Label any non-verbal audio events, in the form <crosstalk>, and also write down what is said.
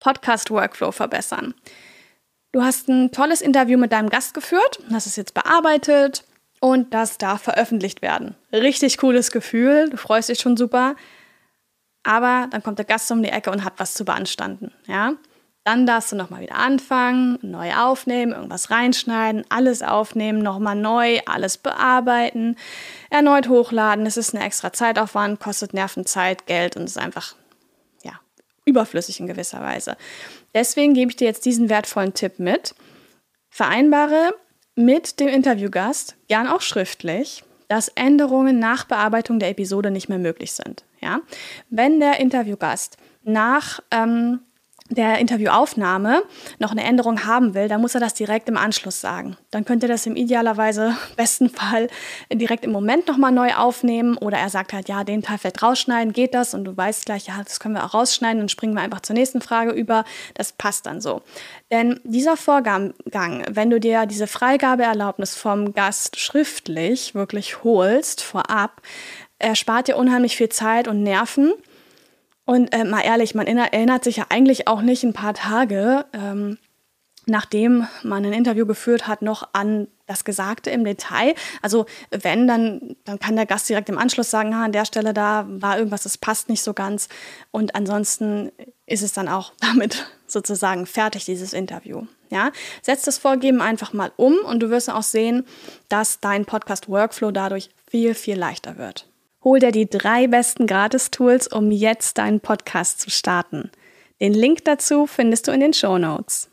Podcast-Workflow verbessern. Du hast ein tolles Interview mit deinem Gast geführt, hast es jetzt bearbeitet und das darf veröffentlicht werden. Richtig cooles Gefühl, du freust dich schon super. Aber dann kommt der Gast um die Ecke und hat was zu beanstanden. Ja? Dann darfst du nochmal wieder anfangen, neu aufnehmen, irgendwas reinschneiden, alles aufnehmen, nochmal neu, alles bearbeiten, erneut hochladen. Es ist ein extra Zeitaufwand, kostet Nervenzeit, Geld und ist einfach überflüssig in gewisser Weise. Deswegen gebe ich dir jetzt diesen wertvollen Tipp mit. Vereinbare mit dem Interviewgast, gern auch schriftlich, dass Änderungen nach Bearbeitung der Episode nicht mehr möglich sind. Ja? Wenn der Interviewgast nach ähm, der Interviewaufnahme noch eine Änderung haben will, dann muss er das direkt im Anschluss sagen. Dann könnte er das im idealerweise <laughs> besten Fall direkt im Moment nochmal neu aufnehmen oder er sagt halt, ja, den Teil vielleicht rausschneiden, geht das? Und du weißt gleich, ja, das können wir auch rausschneiden, dann springen wir einfach zur nächsten Frage über. Das passt dann so. Denn dieser Vorgang, wenn du dir diese Freigabeerlaubnis vom Gast schriftlich wirklich holst, vorab, erspart dir unheimlich viel Zeit und Nerven und äh, mal ehrlich, man erinnert sich ja eigentlich auch nicht ein paar Tage, ähm, nachdem man ein Interview geführt hat, noch an das Gesagte im Detail. Also wenn, dann, dann kann der Gast direkt im Anschluss sagen, ha, an der Stelle da war irgendwas, das passt nicht so ganz. Und ansonsten ist es dann auch <laughs> damit sozusagen fertig, dieses Interview. Ja, setz das Vorgeben einfach mal um und du wirst auch sehen, dass dein Podcast-Workflow dadurch viel, viel leichter wird. Hol dir die drei besten Gratis-Tools, um jetzt deinen Podcast zu starten. Den Link dazu findest du in den Show Notes.